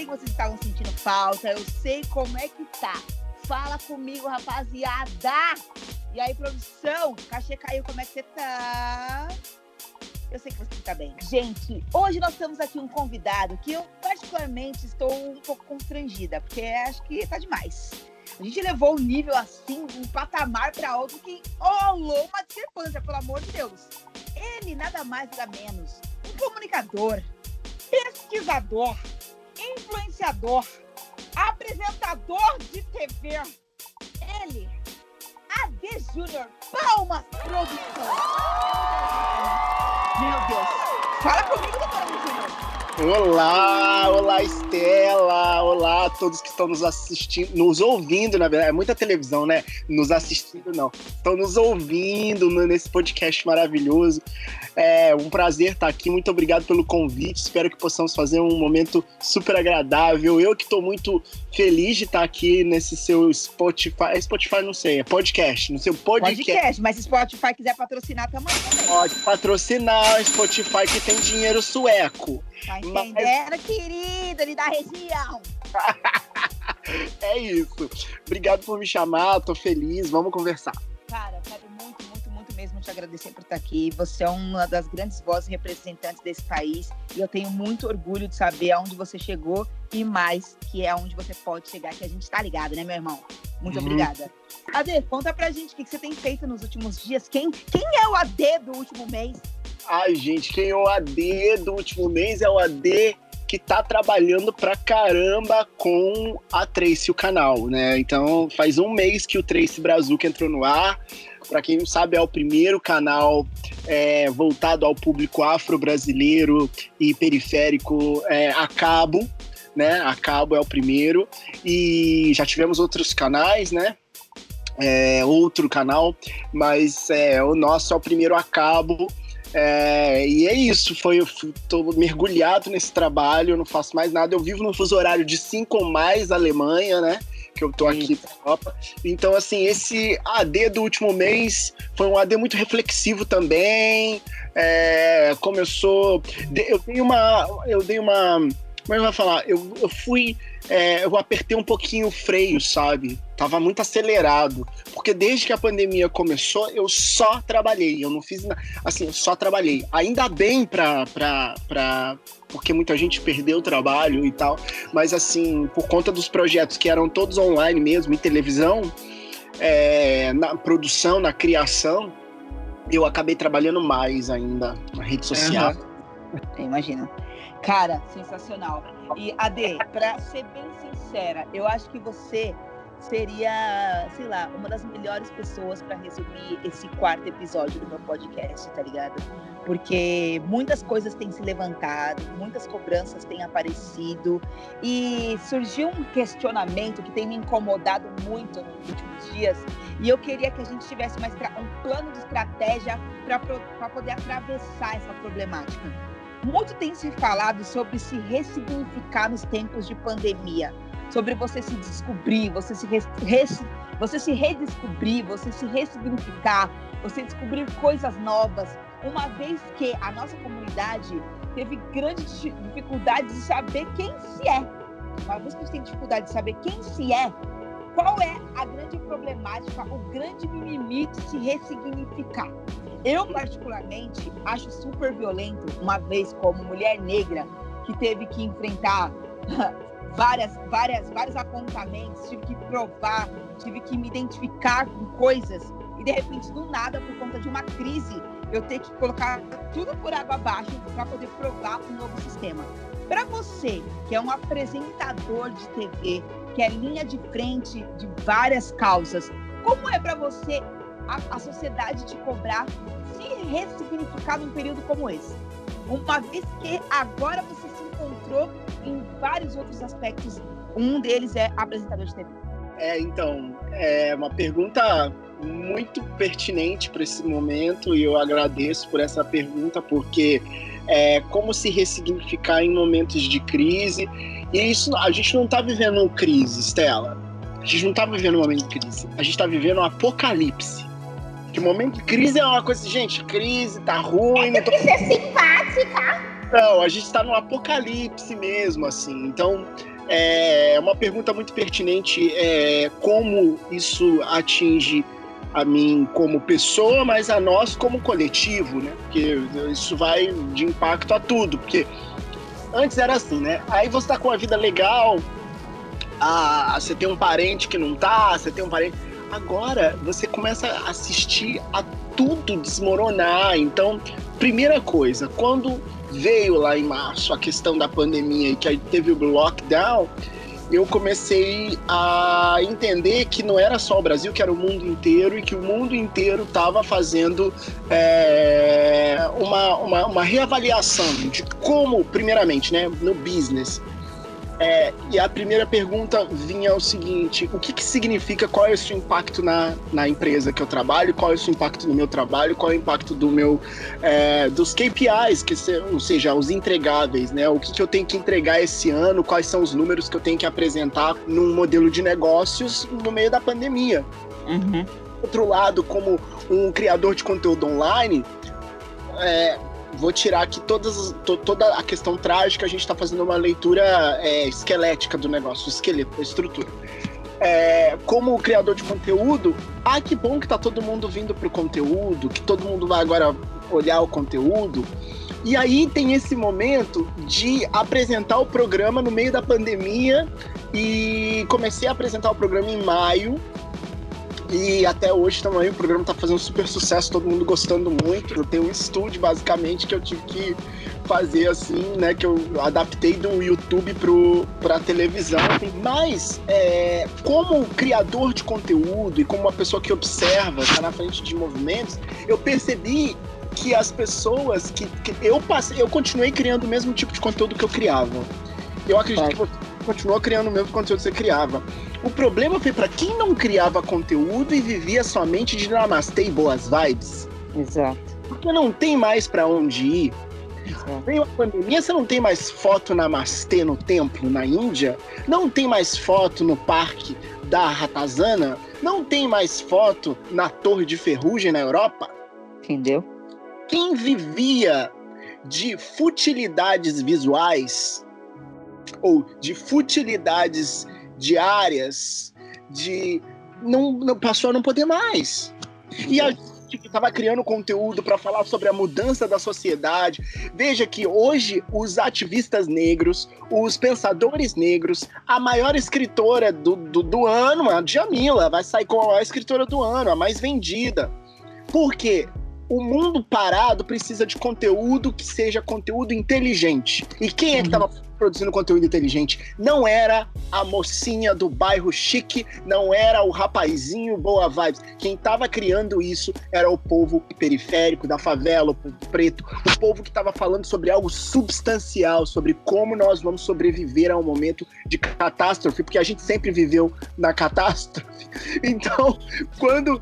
sei que vocês estavam sentindo falta, eu sei como é que tá. Fala comigo, rapaziada! E aí, produção, cachê caiu, como é que você tá? Eu sei que você tá bem. Gente, hoje nós temos aqui um convidado que eu particularmente estou um pouco constrangida, porque acho que tá demais. A gente levou o nível assim, um patamar para outro que rolou uma discrepância, pelo amor de Deus. Ele, nada mais nada menos, um comunicador, pesquisador, influenciador, apresentador de TV. Ele, AD Júnior, palmas produção. Meu Deus. Fala comigo. Olá, olá Estela, olá a todos que estão nos assistindo, nos ouvindo, na verdade, é muita televisão, né? Nos assistindo não, estão nos ouvindo nesse podcast maravilhoso. É um prazer estar aqui, muito obrigado pelo convite, espero que possamos fazer um momento super agradável. Eu que estou muito feliz de estar aqui nesse seu Spotify, é Spotify não sei, é podcast, no seu podcast. Podcast, mas se Spotify quiser patrocinar também. Pode patrocinar o Spotify que tem dinheiro sueco. Tá entendendo, Mas... querido, ele da região. é isso. Obrigado por me chamar, tô feliz, vamos conversar. Cara, quero muito, muito, muito mesmo te agradecer por estar aqui. Você é uma das grandes vozes representantes desse país e eu tenho muito orgulho de saber aonde você chegou e mais, que é aonde você pode chegar, que a gente tá ligado, né, meu irmão? Muito uhum. obrigada. Ade, conta pra gente o que você tem feito nos últimos dias. Quem, quem é o AD do último mês? Ai, gente, quem é o AD do último mês é o AD que tá trabalhando pra caramba com a Trace, o canal, né? Então, faz um mês que o Trace Brazuca entrou no ar. Para quem não sabe, é o primeiro canal é, voltado ao público afro-brasileiro e periférico é, a cabo, né? A cabo é o primeiro. E já tivemos outros canais, né? É, outro canal, mas é, o nosso é o primeiro a cabo é, e é isso, foi, eu tô mergulhado nesse trabalho, não faço mais nada. Eu vivo no fuso horário de 5 ou mais Alemanha, né? Que eu tô aqui na Europa. Então, assim, esse AD do último mês foi um AD muito reflexivo também. É, eu sou. Eu dei uma. Eu dei uma. Como é que eu vou falar? Eu, eu fui é, eu apertei um pouquinho o freio, sabe? Tava muito acelerado. Porque desde que a pandemia começou, eu só trabalhei. Eu não fiz nada. Assim, eu só trabalhei. Ainda bem pra, pra, pra. Porque muita gente perdeu o trabalho e tal. Mas, assim, por conta dos projetos que eram todos online mesmo, em televisão, é, na produção, na criação, eu acabei trabalhando mais ainda na rede social. Uhum. Imagina. Cara, sensacional. E Ade, para ser bem sincera, eu acho que você seria, sei lá, uma das melhores pessoas para resumir esse quarto episódio do meu podcast, tá ligado? Porque muitas coisas têm se levantado, muitas cobranças têm aparecido e surgiu um questionamento que tem me incomodado muito nos últimos dias e eu queria que a gente tivesse mais um plano de estratégia para poder atravessar essa problemática. Muito tem se falado sobre se ressignificar nos tempos de pandemia, sobre você se descobrir, você se, res, res, você se redescobrir, você se ressignificar, você descobrir coisas novas, uma vez que a nossa comunidade teve grande dificuldade de saber quem se é. Uma vez que a gente tem dificuldade de saber quem se é, qual é a grande problemática, o grande mimimi de se ressignificar? Eu, particularmente, acho super violento, uma vez como mulher negra, que teve que enfrentar várias, várias, vários apontamentos, tive que provar, tive que me identificar com coisas e de repente do nada, por conta de uma crise, eu ter que colocar tudo por água abaixo para poder provar um novo sistema. Para você, que é um apresentador de TV, que é linha de frente de várias causas, como é para você a, a sociedade te cobrar se ressignificar num período como esse? Uma vez que agora você se encontrou em vários outros aspectos, um deles é apresentador de TV. É, então, é uma pergunta muito pertinente para esse momento e eu agradeço por essa pergunta, porque é como se ressignificar em momentos de crise. E isso, a gente não está vivendo crise, Stella. A gente não está vivendo um momento de crise. A gente está vivendo um apocalipse. Que momento de crise é uma coisa, gente, crise, tá ruim. É tô... ser simpática. Não, a gente está no apocalipse mesmo, assim. Então, É uma pergunta muito pertinente, é, como isso atinge a mim como pessoa, mas a nós como coletivo, né? Porque isso vai de impacto a tudo, porque antes era assim, né? Aí você tá com a vida legal, ah, você tem um parente que não tá, você tem um parente. Agora você começa a assistir a tudo desmoronar. Então, primeira coisa, quando veio lá em março a questão da pandemia e que aí teve o lockdown, eu comecei a entender que não era só o Brasil, que era o mundo inteiro e que o mundo inteiro estava fazendo é, uma, uma, uma reavaliação de como, primeiramente, né, no business, é, e a primeira pergunta vinha o seguinte: o que, que significa, qual é o seu impacto na, na empresa que eu trabalho, qual é o seu impacto no meu trabalho, qual é o impacto do meu, é, dos KPIs, que se, ou seja, os entregáveis, né? O que, que eu tenho que entregar esse ano, quais são os números que eu tenho que apresentar num modelo de negócios no meio da pandemia. Uhum. Outro lado, como um criador de conteúdo online, é, vou tirar aqui todas, to, toda a questão trágica, a gente está fazendo uma leitura é, esquelética do negócio, esqueleto, estrutura. É, como criador de conteúdo, ah, que bom que tá todo mundo vindo pro conteúdo, que todo mundo vai agora olhar o conteúdo. E aí tem esse momento de apresentar o programa no meio da pandemia e comecei a apresentar o programa em maio e até hoje também o programa tá fazendo super sucesso, todo mundo gostando muito. Eu tenho um estúdio, basicamente, que eu tive que fazer assim, né? Que eu adaptei do YouTube pro, pra televisão. Mas, é, como criador de conteúdo e como uma pessoa que observa, tá na frente de movimentos, eu percebi que as pessoas que, que eu passei, eu continuei criando o mesmo tipo de conteúdo que eu criava. Eu acredito é. que continuou criando o mesmo conteúdo que você criava. O problema foi para quem não criava conteúdo e vivia somente de namastê e boas vibes. Exato. Porque não tem mais para onde ir. Veio a pandemia, você não tem mais foto namastê no templo na Índia, não tem mais foto no parque da Ratazana, não tem mais foto na Torre de Ferrugem na Europa. Entendeu? Quem vivia de futilidades visuais ou de futilidades diárias, de não, não passou a não poder mais. E a gente que estava criando conteúdo para falar sobre a mudança da sociedade. Veja que hoje os ativistas negros, os pensadores negros, a maior escritora do, do, do ano, a Djamila, vai sair como a maior escritora do ano, a mais vendida. Por quê? o mundo parado precisa de conteúdo que seja conteúdo inteligente. E quem é que estava produzindo conteúdo inteligente? Não era a mocinha do bairro chique, não era o rapazinho boa vibes. Quem estava criando isso era o povo periférico, da favela, o povo preto, o povo que estava falando sobre algo substancial, sobre como nós vamos sobreviver a um momento de catástrofe, porque a gente sempre viveu na catástrofe. Então, quando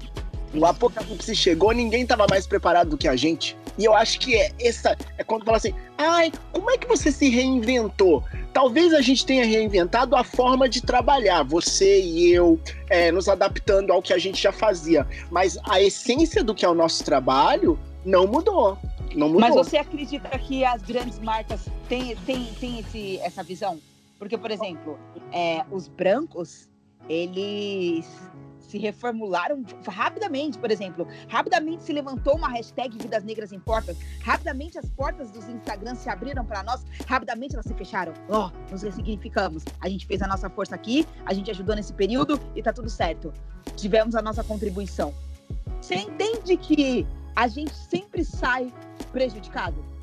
o apocalipse chegou, ninguém estava mais preparado do que a gente. E eu acho que é essa é quando fala assim: "Ai, como é que você se reinventou?" Talvez a gente tenha reinventado a forma de trabalhar, você e eu, é, nos adaptando ao que a gente já fazia. Mas a essência do que é o nosso trabalho não mudou. Não mudou. Mas você acredita que as grandes marcas têm, têm, têm esse, essa visão? Porque, por exemplo, é, os brancos, eles se reformularam rapidamente, por exemplo, rapidamente se levantou uma hashtag Vidas Negras em Portas, rapidamente as portas dos Instagrams se abriram para nós, rapidamente elas se fecharam. Ó, oh, nos ressignificamos. A gente fez a nossa força aqui, a gente ajudou nesse período e tá tudo certo. Tivemos a nossa contribuição. Você entende que a gente sempre sai prejudicado?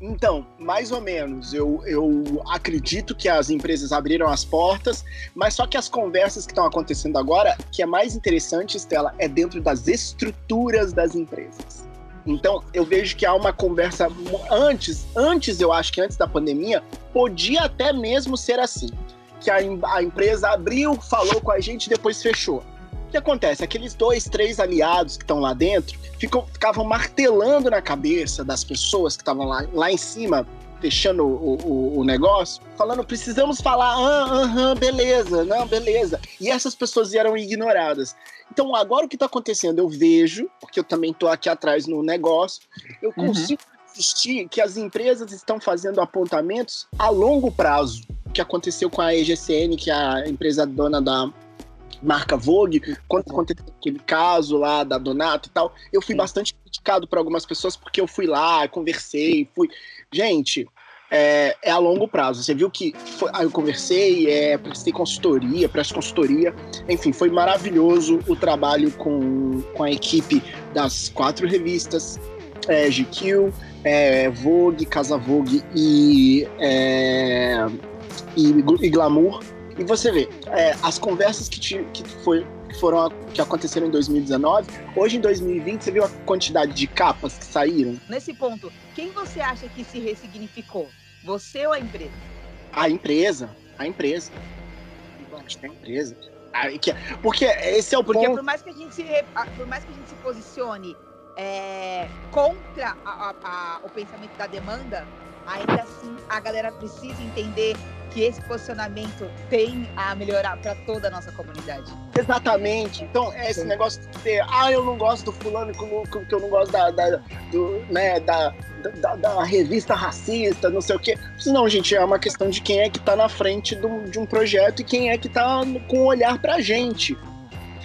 Então, mais ou menos. Eu, eu acredito que as empresas abriram as portas, mas só que as conversas que estão acontecendo agora, que é mais interessante, Estela, é dentro das estruturas das empresas. Então, eu vejo que há uma conversa antes, antes eu acho que antes da pandemia, podia até mesmo ser assim, que a, a empresa abriu, falou com a gente, depois fechou que acontece? Aqueles dois, três aliados que estão lá dentro ficam, ficavam martelando na cabeça das pessoas que estavam lá, lá em cima, fechando o, o, o, negócio, falando: precisamos falar, ah, aham, beleza, não, beleza. E essas pessoas eram ignoradas. Então, agora o que está acontecendo? Eu vejo, porque eu também estou aqui atrás no negócio, eu uhum. consigo uhum. insistir que as empresas estão fazendo apontamentos a longo prazo. O que aconteceu com a EGCN, que é a empresa dona da marca Vogue, quando aconteceu aquele caso lá da Donato e tal, eu fui Sim. bastante criticado por algumas pessoas porque eu fui lá, conversei, fui. Gente, é, é, a longo prazo. Você viu que foi, eu conversei, é, prestei consultoria, presto consultoria. Enfim, foi maravilhoso o trabalho com, com a equipe das quatro revistas, é, GQ, é, Vogue, Casa Vogue e, é, e, e, Glamour. E você vê, é, as conversas que, te, que, foi, que foram que aconteceram em 2019, hoje em 2020, você viu a quantidade de capas que saíram? Nesse ponto, quem você acha que se ressignificou? Você ou a empresa? A empresa. A empresa. Acho que é a empresa. Porque esse é o Porque ponto. por mais que a gente se, por mais que a gente se posicione é, contra a, a, a, o pensamento da demanda, ainda assim a galera precisa entender que esse posicionamento tem a melhorar para toda a nossa comunidade. Exatamente. Então, é esse Sim. negócio de ter, ah, eu não gosto do fulano, que eu não gosto da, da, do, né, da, da, da, revista racista, não sei o quê. Não, gente, é uma questão de quem é que está na frente do, de um projeto e quem é que está com o olhar pra gente.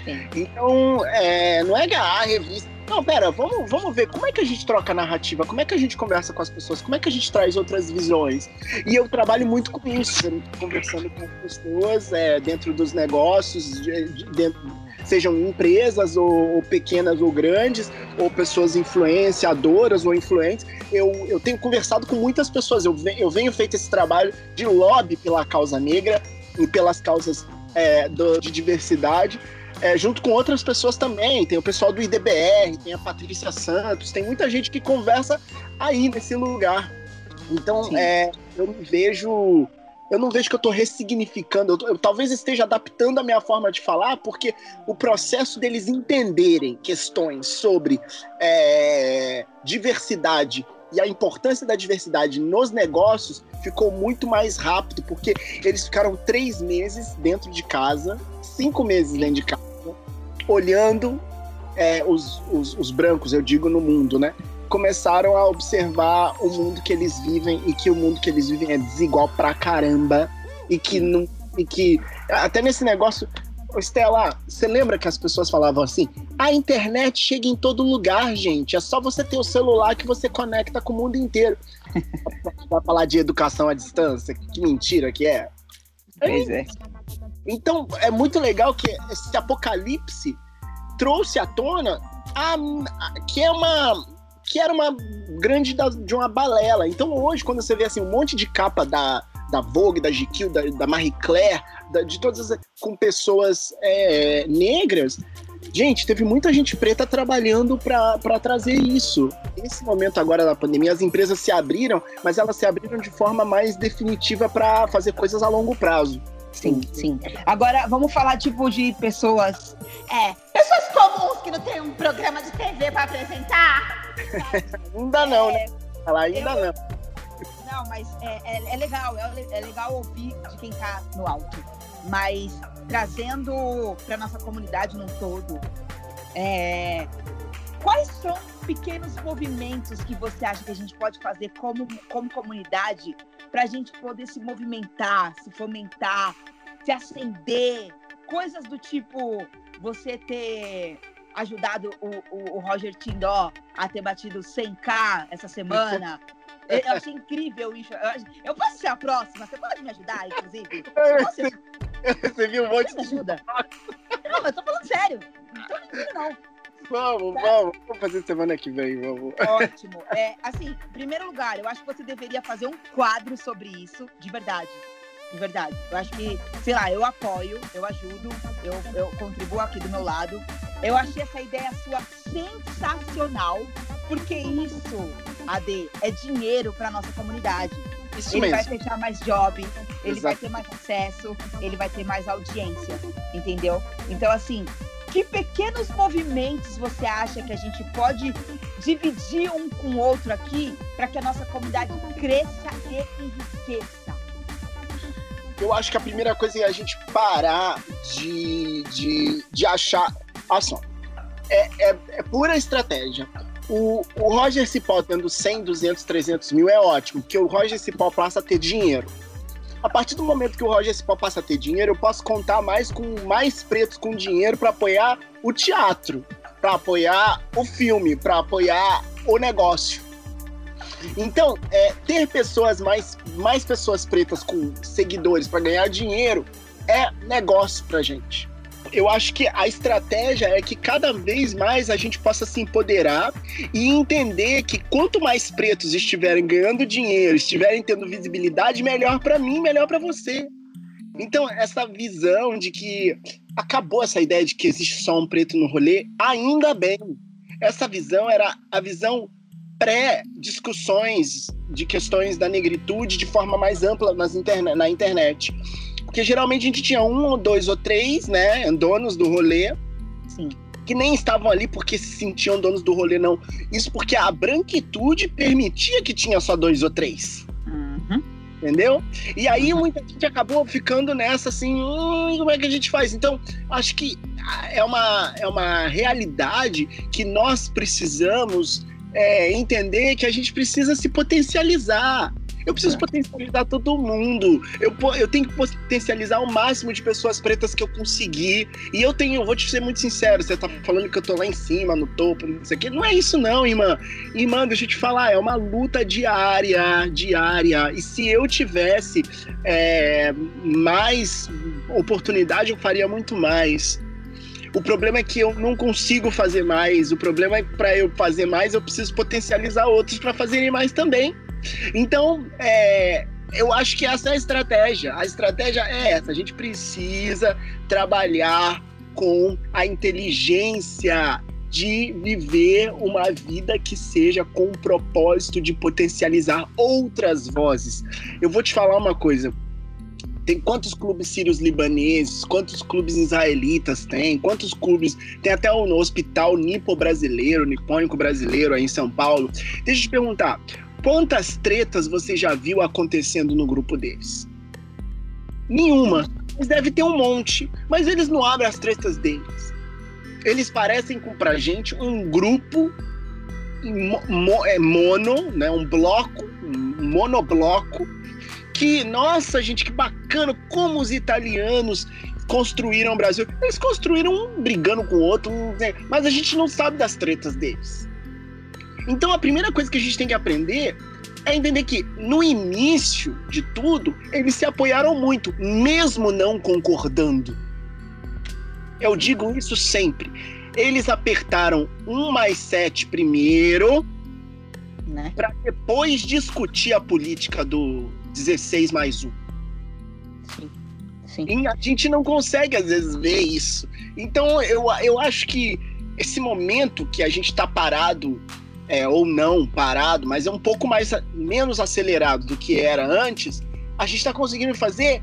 Sim. Então, é, não é que a revista não, pera, vamos, vamos ver como é que a gente troca a narrativa, como é que a gente conversa com as pessoas, como é que a gente traz outras visões. E eu trabalho muito com isso, conversando com as pessoas é, dentro dos negócios, de, de, sejam empresas ou, ou, pequenas ou grandes, ou pessoas influenciadoras ou influentes. Eu, eu tenho conversado com muitas pessoas, eu, eu venho feito esse trabalho de lobby pela causa negra e pelas causas é, do, de diversidade é, junto com outras pessoas também. Tem o pessoal do IDBR, tem a Patrícia Santos, tem muita gente que conversa aí nesse lugar. Então, é, eu não vejo. Eu não vejo que eu estou ressignificando, eu, eu, talvez esteja adaptando a minha forma de falar, porque o processo deles entenderem questões sobre é, diversidade e a importância da diversidade nos negócios ficou muito mais rápido, porque eles ficaram três meses dentro de casa, cinco meses dentro de casa, olhando é, os, os, os, brancos, eu digo, no mundo, né? Começaram a observar o mundo que eles vivem e que o mundo que eles vivem é desigual pra caramba e que não. E que até nesse negócio. Estela, você lembra que as pessoas falavam assim? A internet chega em todo lugar, gente. É só você ter o celular que você conecta com o mundo inteiro. Vai falar de educação à distância? Que mentira que é. Pois é. Então, é muito legal que esse apocalipse trouxe à tona a, a, que é uma que era uma grande da, de uma balela. Então hoje, quando você vê assim um monte de capa da, da Vogue, da GQ, da, da Marie Claire, da, de todas as, com pessoas é, negras, gente, teve muita gente preta trabalhando para trazer isso. Nesse momento agora da pandemia, as empresas se abriram, mas elas se abriram de forma mais definitiva para fazer coisas a longo prazo. Sim, sim. Agora, vamos falar, tipo, de pessoas. É, pessoas comuns que não tem um programa de TV para apresentar. ainda não, né? Ela ainda eu... não. Não, mas é, é, é legal, é, é, legal ouvir de quem tá no alto. Mas trazendo para nossa comunidade num todo, é, quais são pequenos movimentos que você acha que a gente pode fazer como, como comunidade para a gente poder se movimentar, se fomentar, se acender, coisas do tipo você ter ajudado o, o, o Roger Tindó a ter batido 100k essa semana. Eu achei incrível isso. Eu posso ser a próxima? Você pode me ajudar, inclusive? Você viu um monte de. ajuda. Não, eu tô falando sério. Não tô mentindo, não. Vamos, vamos. Vamos fazer semana que vem, vamos. Ótimo. É, assim, em primeiro lugar, eu acho que você deveria fazer um quadro sobre isso, de verdade. De verdade. Eu acho que, sei lá, eu apoio, eu ajudo, eu, eu contribuo aqui do meu lado. Eu achei essa ideia sua sensacional, porque isso, AD, é dinheiro para nossa comunidade. Isso ele mesmo. vai fechar mais job, ele Exato. vai ter mais acesso, ele vai ter mais audiência, entendeu? Então, assim, que pequenos movimentos você acha que a gente pode dividir um com o outro aqui para que a nossa comunidade cresça e enriqueça? Eu acho que a primeira coisa é a gente parar de, de, de achar. Olha só, é, é, é pura estratégia. O, o Roger Cipó tendo 100, 200, 300 mil é ótimo, porque o Roger Cipó passa a ter dinheiro. A partir do momento que o Roger Cipó passa a ter dinheiro, eu posso contar mais com mais pretos com dinheiro para apoiar o teatro, para apoiar o filme, para apoiar o negócio. Então, é, ter pessoas mais, mais pessoas pretas com seguidores para ganhar dinheiro é negócio pra gente. Eu acho que a estratégia é que cada vez mais a gente possa se empoderar e entender que quanto mais pretos estiverem ganhando dinheiro, estiverem tendo visibilidade, melhor para mim, melhor para você. Então, essa visão de que acabou essa ideia de que existe só um preto no rolê, ainda bem. Essa visão era a visão pré-discussões de questões da negritude de forma mais ampla nas na internet. Porque geralmente a gente tinha um ou dois ou três, né, donos do rolê. Sim. Que nem estavam ali porque se sentiam donos do rolê, não. Isso porque a branquitude permitia que tinha só dois ou três. Uhum. Entendeu? E aí muita gente acabou ficando nessa assim, hum, como é que a gente faz? Então, acho que é uma, é uma realidade que nós precisamos é, entender que a gente precisa se potencializar. Eu preciso é. potencializar todo mundo. Eu, eu tenho que potencializar o máximo de pessoas pretas que eu conseguir. E eu tenho, eu vou te ser muito sincero, você tá falando que eu tô lá em cima, no topo, não sei o quê. Não é isso, não, irmã. Irmã, deixa eu te falar, é uma luta diária, diária. E se eu tivesse é, mais oportunidade, eu faria muito mais. O problema é que eu não consigo fazer mais. O problema é que para eu fazer mais, eu preciso potencializar outros para fazerem mais também. Então, é, eu acho que essa é a estratégia. A estratégia é essa. A gente precisa trabalhar com a inteligência de viver uma vida que seja com o propósito de potencializar outras vozes. Eu vou te falar uma coisa. Tem quantos clubes sírios libaneses, quantos clubes israelitas tem, quantos clubes. Tem até o hospital nipo brasileiro, nipônico brasileiro aí em São Paulo. Deixa eu te perguntar, quantas tretas você já viu acontecendo no grupo deles? Nenhuma. Eles devem ter um monte, mas eles não abrem as tretas deles. Eles parecem com pra gente um grupo é, mono, né, um bloco, um monobloco que, nossa, gente, que bacana como os italianos construíram o Brasil. Eles construíram um brigando com o outro, né? mas a gente não sabe das tretas deles. Então a primeira coisa que a gente tem que aprender é entender que no início de tudo, eles se apoiaram muito, mesmo não concordando. Eu digo isso sempre. Eles apertaram um mais sete primeiro, né? para depois discutir a política do, 16 mais 1. Sim. Sim. E a gente não consegue, às vezes, ver isso. Então, eu, eu acho que esse momento que a gente está parado, é, ou não parado, mas é um pouco mais menos acelerado do que era antes, a gente está conseguindo fazer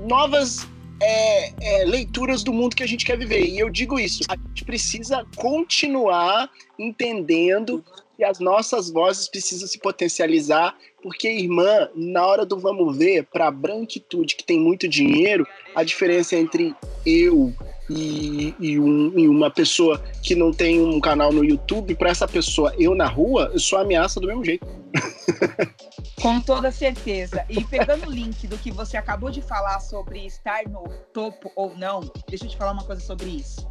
novas é, é, leituras do mundo que a gente quer viver. E eu digo isso, a gente precisa continuar entendendo que as nossas vozes precisam se potencializar, porque, irmã, na hora do vamos ver, para a branquitude que tem muito dinheiro, a diferença entre eu e, e, um, e, uma pessoa que não tem um canal no YouTube, para essa pessoa, eu na rua, eu sou ameaça do mesmo jeito. Com toda certeza. E pegando o link do que você acabou de falar sobre estar no topo ou não, deixa eu te falar uma coisa sobre isso.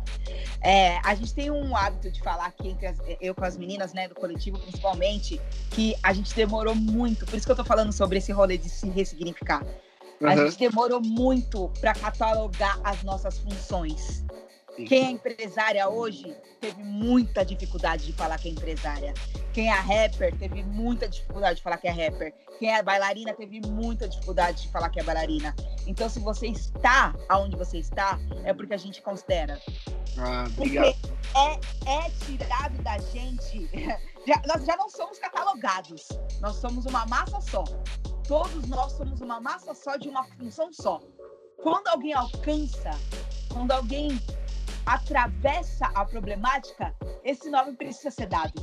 É, a gente tem um hábito de falar aqui entre as, eu com as meninas, né, do coletivo principalmente, que a gente demorou muito, por isso que eu tô falando sobre esse rolê de se ressignificar. Uhum. A gente demorou muito para catalogar as nossas funções. Quem é empresária hoje teve muita dificuldade de falar que é empresária. Quem é rapper teve muita dificuldade de falar que é rapper. Quem é bailarina teve muita dificuldade de falar que é bailarina. Então, se você está aonde você está, é porque a gente considera. Ah, obrigado. Porque é, é tirado da gente. Já, nós já não somos catalogados. Nós somos uma massa só. Todos nós somos uma massa só de uma função só. Quando alguém alcança, quando alguém atravessa a problemática, esse nome precisa ser dado.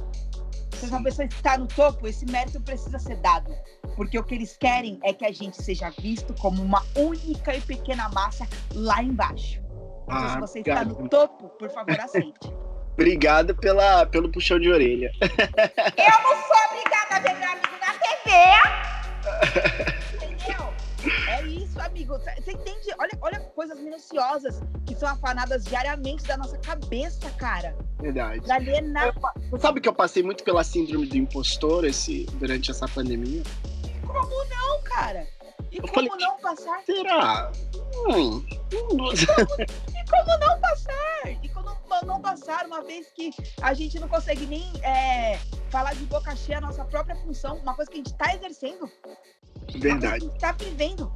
Se uma pessoa está no topo, esse mérito precisa ser dado. Porque o que eles querem é que a gente seja visto como uma única e pequena massa lá embaixo. Então, ah, se você está no topo, por favor, aceite. Obrigado pela, pelo puxão de orelha. Eu não sou obrigada a ver meu amigo na TV. Entendeu? É isso, amigo. Você entende? Olha, olha coisas minuciosas que são afanadas diariamente da nossa cabeça, cara. Verdade. Pra alienar. Você sabe que eu passei muito pela síndrome do impostor esse, durante essa pandemia? Como não, cara? E Eu como falei, não passar? Será? Hum, hum, E como não passar? E como não passar, uma vez que a gente não consegue nem é, falar de boca cheia a nossa própria função, uma coisa que a gente está exercendo, Verdade. a gente está vivendo.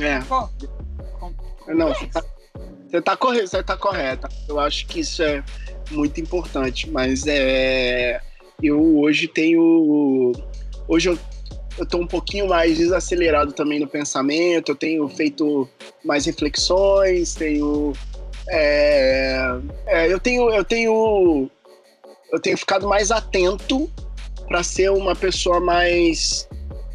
É. Pô, com- Não, você tá, você tá correta, você tá correta. Eu acho que isso é muito importante, mas é eu hoje tenho hoje eu, eu tô um pouquinho mais desacelerado também no pensamento, eu tenho feito mais reflexões, tenho é, é, eu tenho eu tenho eu tenho ficado mais atento para ser uma pessoa mais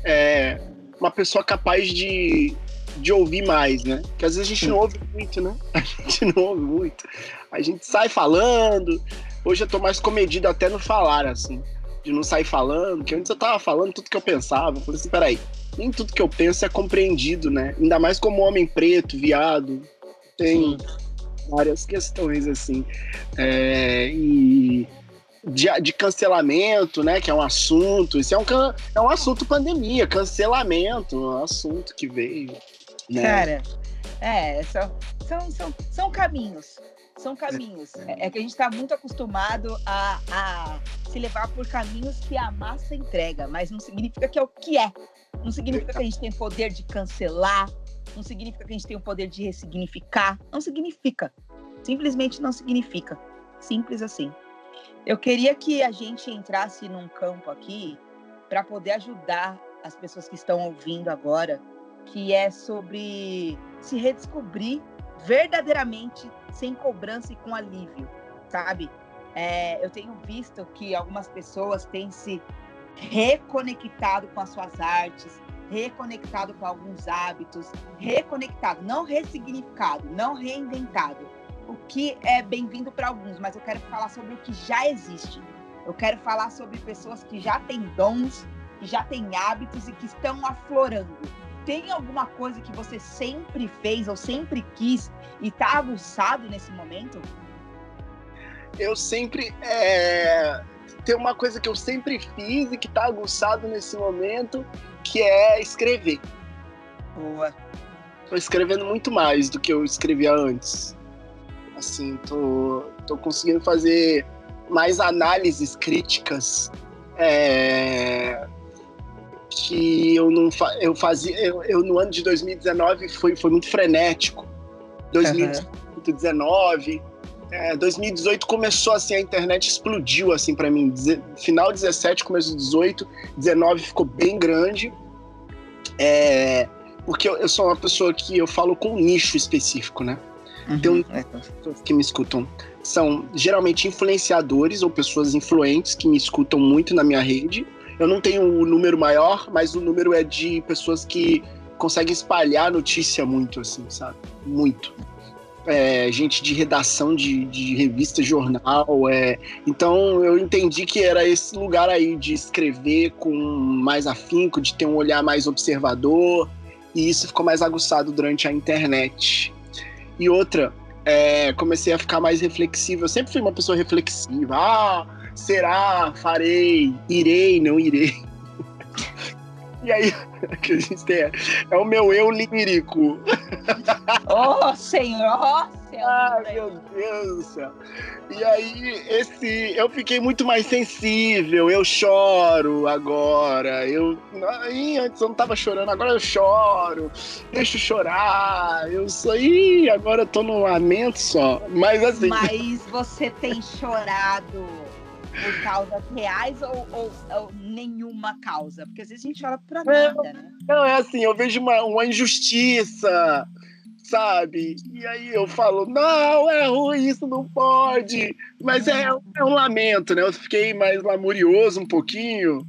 é, uma pessoa capaz de de ouvir mais, né? Porque às vezes a gente não ouve muito, né? A gente não ouve muito. A gente sai falando. Hoje eu tô mais comedido até no falar, assim. De não sair falando, que antes eu tava falando tudo que eu pensava. Eu falei assim, peraí, nem tudo que eu penso é compreendido, né? Ainda mais como homem preto, viado. Tem várias questões, assim. É, e de, de cancelamento, né? Que é um assunto. Isso é um, é um assunto pandemia, cancelamento, um assunto que veio. Né? Cara, é, são, são, são, são caminhos. São caminhos. É, é que a gente está muito acostumado a, a se levar por caminhos que a massa entrega, mas não significa que é o que é. Não significa que a gente tem poder de cancelar, não significa que a gente tem o poder de ressignificar. Não significa. Simplesmente não significa. Simples assim. Eu queria que a gente entrasse num campo aqui para poder ajudar as pessoas que estão ouvindo agora que é sobre se redescobrir verdadeiramente sem cobrança e com alívio, sabe? É, eu tenho visto que algumas pessoas têm se reconectado com as suas artes, reconectado com alguns hábitos, reconectado, não ressignificado, não reinventado. O que é bem-vindo para alguns, mas eu quero falar sobre o que já existe. Eu quero falar sobre pessoas que já têm dons, que já têm hábitos e que estão aflorando tem alguma coisa que você sempre fez ou sempre quis e tá aguçado nesse momento? Eu sempre. É... Tem uma coisa que eu sempre fiz e que tá aguçado nesse momento, que é escrever. Boa. Tô escrevendo muito mais do que eu escrevia antes. Assim, tô, tô conseguindo fazer mais análises críticas. É, que eu não fa eu fazia eu, eu, no ano de 2019 foi, foi muito frenético. 2019 é, 2018 começou assim a internet explodiu assim para mim. Deze final 17 começo 18 19 ficou bem grande. É, porque eu, eu, sou uma pessoa que eu falo com um nicho específico né uhum. então pessoas que me escutam são geralmente influenciadores ou pessoas influentes que me escutam muito na minha rede eu não tenho o um número maior, mas o número é de pessoas que conseguem espalhar notícia muito, assim, sabe? Muito. É, gente de redação de, de revista, jornal. É... Então eu entendi que era esse lugar aí de escrever com mais afinco, de ter um olhar mais observador, e isso ficou mais aguçado durante a internet. E outra, é, comecei a ficar mais reflexivo. Eu sempre fui uma pessoa reflexiva. Ah, será, farei, irei, não irei. E aí, que a gente tem é, é o meu eu lírico. Oh, Senhor! Céu, Ai, meu Deus do céu. E aí, esse, eu fiquei muito mais sensível, eu choro agora. Eu, aí, antes eu não tava chorando, agora eu choro. Deixa eu chorar. Eu sou, ih, agora eu tô no lamento só. Mas assim. Mas você tem chorado por causas reais ou, ou, ou, nenhuma causa? Porque às vezes a gente chora pra nada, né? Não, é assim, eu vejo uma, uma injustiça, sabe? E aí eu falo, não, é ruim, isso não pode. Mas é, é um lamento, né? Eu fiquei mais lamurioso um pouquinho.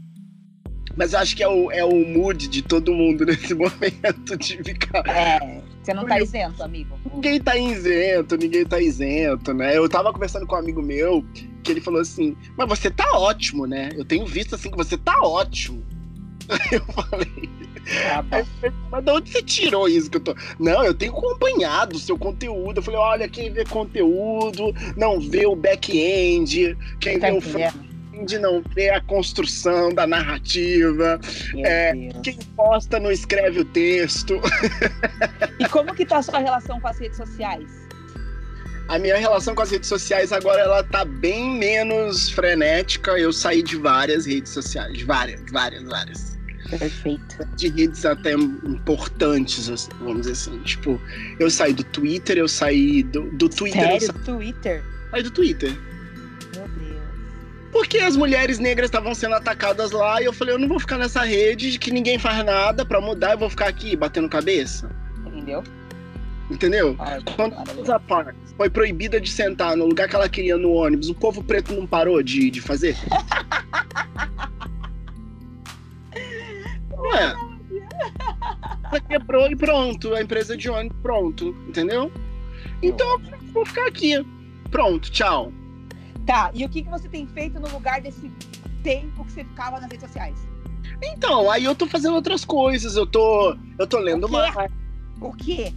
Mas eu acho que é o, é o mood de todo mundo nesse momento de ficar. É, Você não tá isento, amigo. Ninguém tá isento, ninguém tá isento, né? Eu tava conversando com um amigo meu que ele falou assim: Mas você tá ótimo, né? Eu tenho visto assim que você tá ótimo. Eu falei. Ah, mas de onde você tirou isso que eu tô? Não, eu tenho acompanhado o seu conteúdo. Eu falei, olha, quem vê conteúdo não vê o back-end, quem tá vê o front-end não vê a construção da narrativa. É, quem posta não escreve o texto. E como que tá a sua relação com as redes sociais? A minha relação com as redes sociais agora ela tá bem menos frenética. Eu saí de várias redes sociais, várias, várias, várias. Perfeito. De redes até importantes, assim, vamos dizer assim. Tipo, eu saí do Twitter, eu saí do, do Twitter. Sério? Eu Twitter? Saí do Twitter. Meu Deus. Porque as mulheres negras estavam sendo atacadas lá e eu falei, eu não vou ficar nessa rede de que ninguém faz nada para mudar, eu vou ficar aqui batendo cabeça. Entendeu? Entendeu? Quando Rosa Parks foi proibida de sentar no lugar que ela queria no ônibus, o povo preto não parou de, de fazer? É. Quebrou e pronto. A empresa de ônibus, pronto. Entendeu? Então, vou ficar aqui. Pronto, tchau. Tá, e o que, que você tem feito no lugar desse tempo que você ficava nas redes sociais? Então, aí eu tô fazendo outras coisas. Eu tô, eu tô lendo mais. O quê?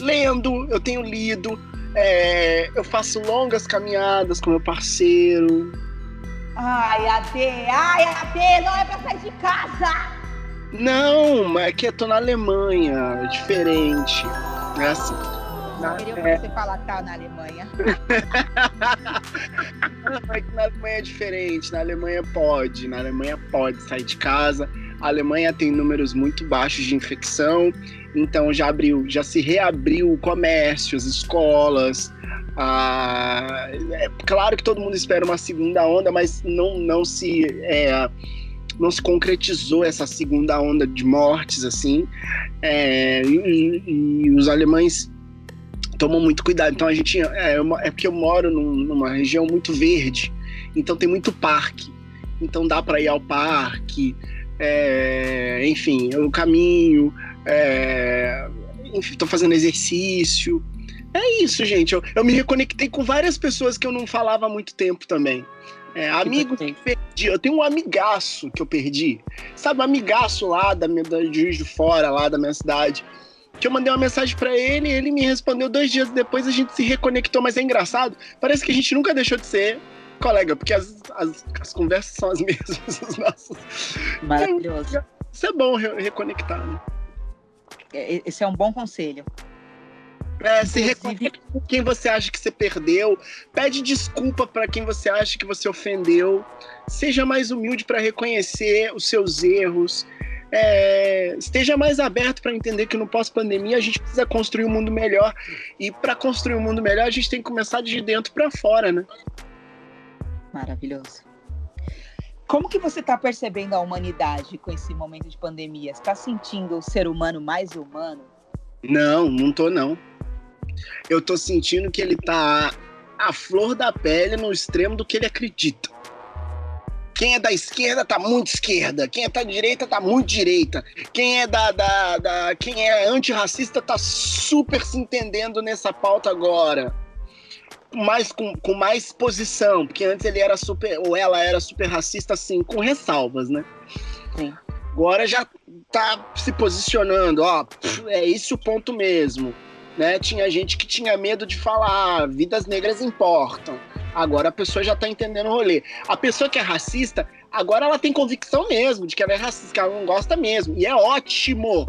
Lendo, eu tenho lido. É, eu faço longas caminhadas com meu parceiro. Ai, Ade, ai, Ade, não é pra sair de casa! Não, mas é que eu tô na Alemanha, é diferente. É assim. Na, queria é... você falar tá na Alemanha. É que na Alemanha é diferente. Na Alemanha pode. Na Alemanha pode sair de casa. A Alemanha tem números muito baixos de infecção, então já abriu, já se reabriu o comércio, as escolas. Ah, é claro que todo mundo espera uma segunda onda, mas não, não se é, não se concretizou essa segunda onda de mortes, assim, é, e, e, os alemães tomam muito cuidado. Então a gente é, é porque eu moro num, numa região muito verde, então tem muito parque, então dá para ir ao parque, é, enfim, eu caminho, é, estou fazendo exercício. É isso, gente. Eu, eu me reconectei com várias pessoas que eu não falava há muito tempo também. É, amigo que perdi. Eu tenho um amigaço que eu perdi. Sabe, um amigaço lá da, minha, da Juiz de Fora, lá da minha cidade. Que eu mandei uma mensagem para ele, ele me respondeu dois dias depois, a gente se reconectou, mas é engraçado. Parece que a gente nunca deixou de ser colega, porque as, as, as conversas são as mesmas. Os nossos. Maravilhoso. Isso é bom re reconectar, né? É, esse é um bom conselho. É, se reconhece com quem você acha que você perdeu, pede desculpa para quem você acha que você ofendeu, seja mais humilde para reconhecer os seus erros, é, esteja mais aberto para entender que no pós-pandemia a gente precisa construir um mundo melhor e para construir um mundo melhor a gente tem que começar de dentro para fora, né? Maravilhoso. Como que você está percebendo a humanidade com esse momento de pandemia? Está sentindo o ser humano mais humano? Não, não tô não eu tô sentindo que ele tá à flor da pele no extremo do que ele acredita. Quem é da esquerda tá muito esquerda. Quem é da direita tá muito direita. Quem é da, da, da quem é antirracista tá super se entendendo nessa pauta agora. Mais com, com mais posição, porque antes ele era super ou ela era super racista assim, com ressalvas, né? Sim. Agora já tá se posicionando, ó, é esse o ponto mesmo né? Tinha gente que tinha medo de falar, ah, vidas negras importam. Agora a pessoa já tá entendendo o rolê. A pessoa que é racista, agora ela tem convicção mesmo de que ela é racista, que ela não gosta mesmo. E é ótimo,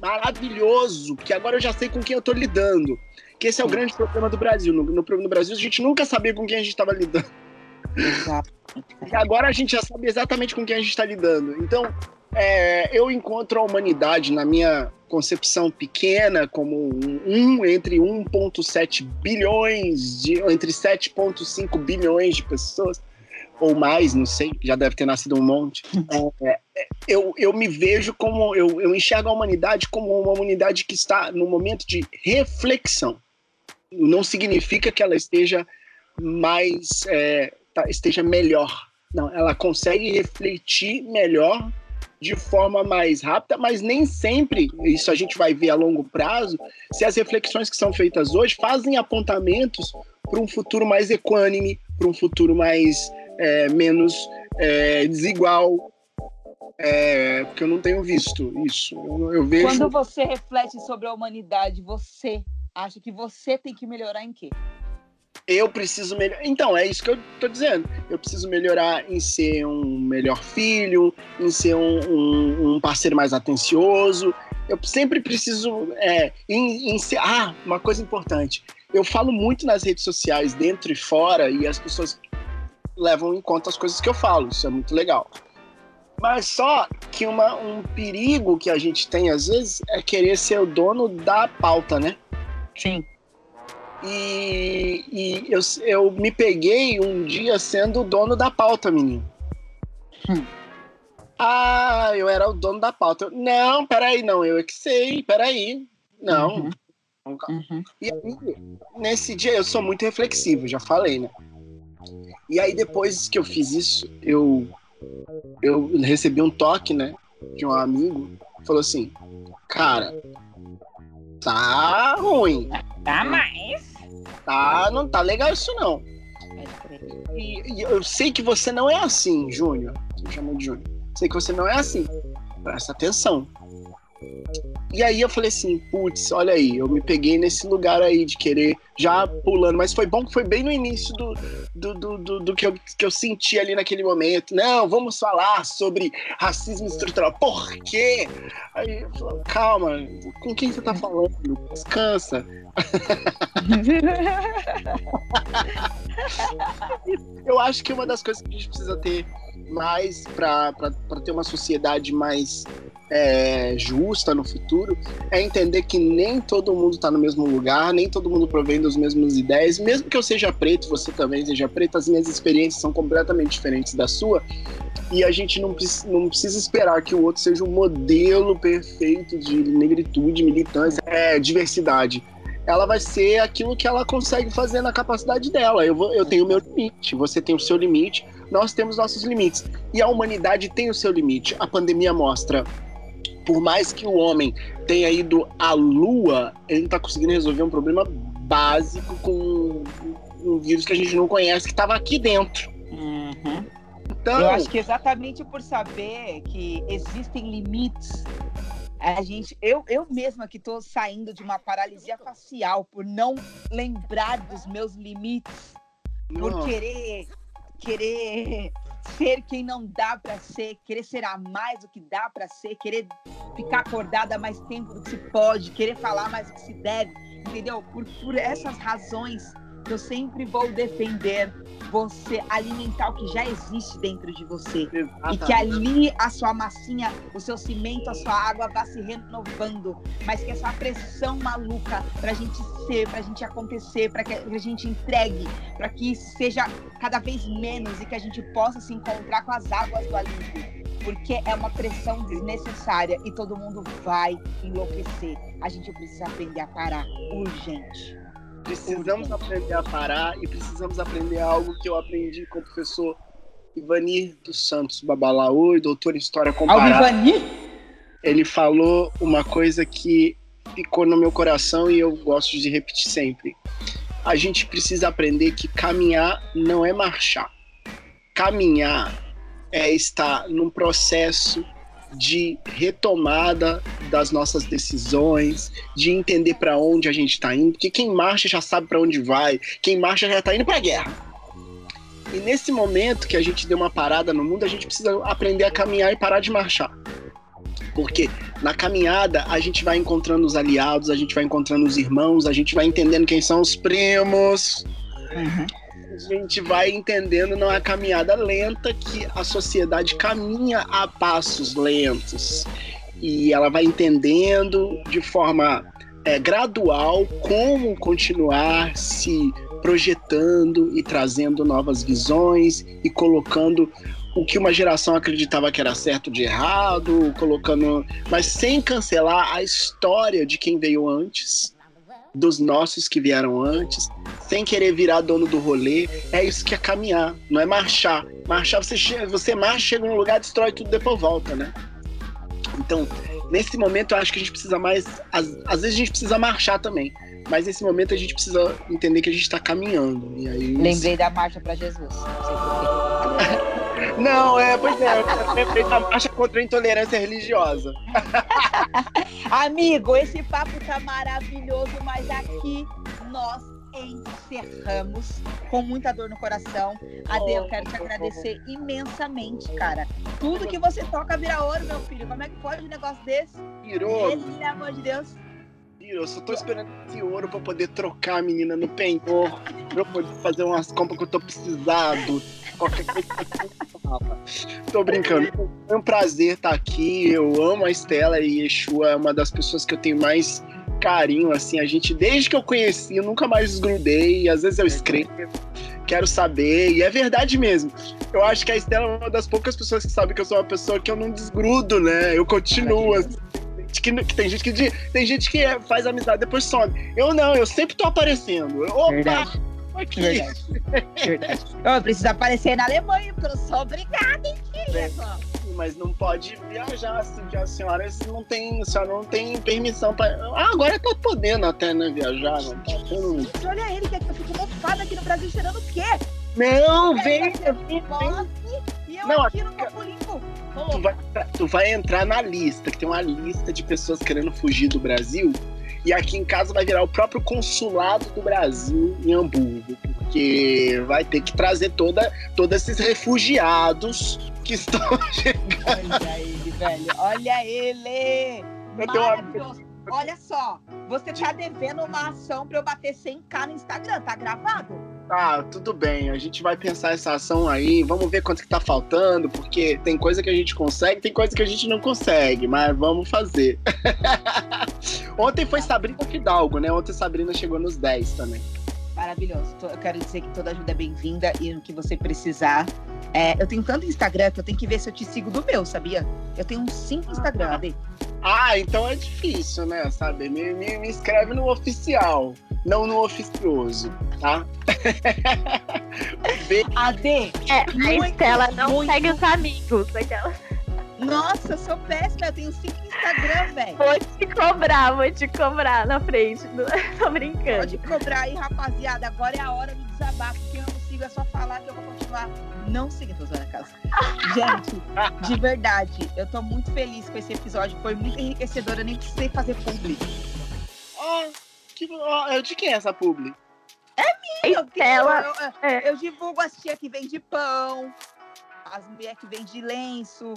maravilhoso, porque agora eu já sei com quem eu tô lidando. Que esse é o grande problema do Brasil. No, no, no Brasil, a gente nunca sabia com quem a gente estava lidando. Exato. E agora a gente já sabe exatamente com quem a gente está lidando. Então, é, eu encontro a humanidade na minha concepção pequena como um, entre 1,7 bilhões, de, entre 7,5 bilhões de pessoas, ou mais, não sei, já deve ter nascido um monte. É, é, eu, eu me vejo como, eu, eu enxergo a humanidade como uma humanidade que está no momento de reflexão. Não significa que ela esteja mais, é, tá, esteja melhor. Não, ela consegue refletir melhor de forma mais rápida, mas nem sempre, isso a gente vai ver a longo prazo, se as reflexões que são feitas hoje fazem apontamentos para um futuro mais equânime, para um futuro mais é, menos é, desigual, é, porque eu não tenho visto isso. Eu, eu, vejo. Quando você reflete sobre a humanidade, você acha que você tem que melhorar em quê? Eu preciso melhorar. Então, é isso que eu tô dizendo. Eu preciso melhorar em ser um melhor filho, em ser um, um, um parceiro mais atencioso. Eu sempre preciso. É, em, em ser... Ah, uma coisa importante. Eu falo muito nas redes sociais, dentro e fora, e as pessoas levam em conta as coisas que eu falo. Isso é muito legal. Mas só que uma, um perigo que a gente tem, às vezes, é querer ser o dono da pauta, né? Sim. E, e eu, eu me peguei um dia sendo o dono da pauta, menino. Hum. Ah, eu era o dono da pauta. Eu, não, peraí, não, eu é que sei, peraí. Não. Uhum. Uhum. E aí, nesse dia, eu sou muito reflexivo, já falei, né? E aí, depois que eu fiz isso, eu, eu recebi um toque, né? De um amigo. Falou assim: Cara, tá ruim. Tá mais? Tá, não tá legal isso não. E, e eu sei que você não é assim, Júnior. Você chamou de Júnior. Sei que você não é assim. Presta atenção. E aí eu falei assim, putz, olha aí, eu me peguei nesse lugar aí de querer já pulando, mas foi bom que foi bem no início do, do, do, do, do que, eu, que eu senti ali naquele momento. Não, vamos falar sobre racismo estrutural. Por quê? Aí eu falei, calma, com quem você tá falando? Descansa. eu acho que uma das coisas que a gente precisa ter mais para ter uma sociedade mais é, justa no futuro é entender que nem todo mundo está no mesmo lugar, nem todo mundo provém das mesmas ideias. Mesmo que eu seja preto, você também seja preto, as minhas experiências são completamente diferentes da sua. E a gente não, não precisa esperar que o outro seja um modelo perfeito de negritude, militância, é, diversidade ela vai ser aquilo que ela consegue fazer na capacidade dela. Eu, vou, eu tenho o meu limite, você tem o seu limite, nós temos nossos limites. E a humanidade tem o seu limite. A pandemia mostra por mais que o homem tenha ido à lua, ele está conseguindo resolver um problema básico com um vírus que a gente não conhece, que estava aqui dentro. Uhum. Então, eu acho que exatamente por saber que existem limites, a gente, eu, eu mesma que estou saindo de uma paralisia facial por não lembrar dos meus limites, por querer querer ser quem não dá para ser, querer ser a mais do que dá para ser, querer ficar acordada mais tempo do que se pode, querer falar mais do que se deve, entendeu? Por, por essas razões eu sempre vou defender você alimentar o que já existe dentro de você. Exatamente. E que ali a sua massinha, o seu cimento, a sua água vá se renovando. Mas que essa pressão maluca pra gente ser, pra gente acontecer, pra que a gente entregue, pra que isso seja cada vez menos e que a gente possa se encontrar com as águas do alívio porque é uma pressão desnecessária e todo mundo vai enlouquecer. A gente precisa aprender a parar urgente. Precisamos aprender a parar e precisamos aprender algo que eu aprendi com o professor Ivanir dos Santos Babalaú e doutor em História Comparada. Ah, Ivanir? Ele falou uma coisa que ficou no meu coração e eu gosto de repetir sempre. A gente precisa aprender que caminhar não é marchar. Caminhar é estar num processo de retomada das nossas decisões, de entender para onde a gente está indo, porque quem marcha já sabe para onde vai, quem marcha já está indo para guerra. E nesse momento que a gente deu uma parada no mundo, a gente precisa aprender a caminhar e parar de marchar. Porque na caminhada a gente vai encontrando os aliados, a gente vai encontrando os irmãos, a gente vai entendendo quem são os primos. Uhum a gente vai entendendo numa caminhada lenta que a sociedade caminha a passos lentos. E ela vai entendendo de forma é, gradual como continuar se projetando e trazendo novas visões e colocando o que uma geração acreditava que era certo de errado, colocando, mas sem cancelar a história de quem veio antes dos nossos que vieram antes, sem querer virar dono do rolê. É isso que é caminhar, não é marchar. Marchar, você, chega, você marcha, chega num lugar, destrói tudo, depois volta, né? Então, nesse momento, eu acho que a gente precisa mais. Às, às vezes a gente precisa marchar também. Mas nesse momento a gente precisa entender que a gente está caminhando. E aí, Lembrei da marcha para Jesus. Não sei porquê. Não, é, pois é, eu lembrei da marcha contra a intolerância religiosa. Amigo, esse papo tá maravilhoso, mas aqui nós encerramos com muita dor no coração. Ade, eu quero te agradecer imensamente, cara. Tudo que você toca vira ouro, meu filho. Como é que pode um negócio desse? Virou. Pelo amor de Deus. Eu só tô esperando esse ouro pra poder trocar a menina no penhor, pra eu poder fazer umas compras que eu tô precisado. Qualquer coisa que eu fala. Tô brincando. É um prazer estar aqui. Eu amo a Estela e Yeshua é uma das pessoas que eu tenho mais carinho, assim. A gente, desde que eu conheci, eu nunca mais desgrudei. Às vezes eu escrevo, quero saber. E é verdade mesmo. Eu acho que a Estela é uma das poucas pessoas que sabe que eu sou uma pessoa que eu não desgrudo, né? Eu continuo, assim que, que, tem gente que tem gente que é, faz amizade e depois some. Eu não, eu sempre tô aparecendo. Opa! Verdade. Aqui. Verdade. Verdade. Eu preciso aparecer na Alemanha, porque eu sou obrigada, hein, querida? Mas não pode viajar assim, a senhora não tem, a senhora não tem permissão para. Ah, agora tá podendo até, né, viajar, não tá tendo. Olha ele, que eu fico mofada aqui no Brasil cheirando o quê? Não, vem, vem, vem, E eu Não, aqui no Limpo. Tu vai, tu vai entrar na lista, que tem uma lista de pessoas querendo fugir do Brasil. E aqui em casa vai virar o próprio consulado do Brasil em Hamburgo, porque vai ter que trazer toda, todos esses refugiados que estão chegando. Olha ele, velho. Olha ele. Maravilhoso. Olha só, você tá devendo uma ação pra eu bater 100k no Instagram, tá gravado? Ah, tudo bem, a gente vai pensar essa ação aí, vamos ver quanto que tá faltando, porque tem coisa que a gente consegue, tem coisa que a gente não consegue, mas vamos fazer. Ontem foi Sabrina Fidalgo, né? Ontem Sabrina chegou nos 10 também. Maravilhoso. Eu quero dizer que toda ajuda é bem-vinda e no que você precisar. É, eu tenho tanto Instagram que eu tenho que ver se eu te sigo do meu, sabia? Eu tenho uns 5 Instagram, Ade. Ah, então é difícil, né? Sabe? Me, me, me inscreve no oficial, não no oficioso, tá? Beijo. Ade, É, a Muito, Estela não muito. segue os amigos. Aquela... nossa, eu sou péssima. Eu tenho 5 Instagram, velho. Vou te cobrar, vou te cobrar na frente. do- Tô brincando. Pode cobrar aí, rapaziada. Agora é a hora do desabafo. Quem eu não sigo é só falar que eu vou continuar não seguindo os casa. Gente, de verdade, eu tô muito feliz com esse episódio. Foi muito enriquecedor. Eu nem precisei fazer publi. Ó, que, ó, é de quem é essa publi? Eu, Estela, eu, eu- é. eu divulgo as tia que vende pão, as mulheres que vendem lenço.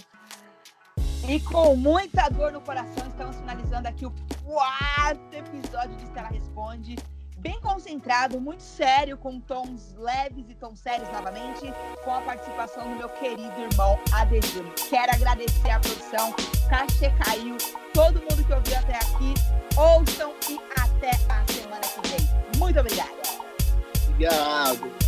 E com muita dor no coração, estamos finalizando aqui o quarto episódio de Estela Responde. Bem concentrado, muito sério, com tons leves e tons sérios novamente, com a participação do meu querido irmão Adegino. Quero agradecer a produção, Cachê Caiu, todo mundo que ouviu até aqui. Ouçam e até a semana que vem. Muito obrigada! Obrigado.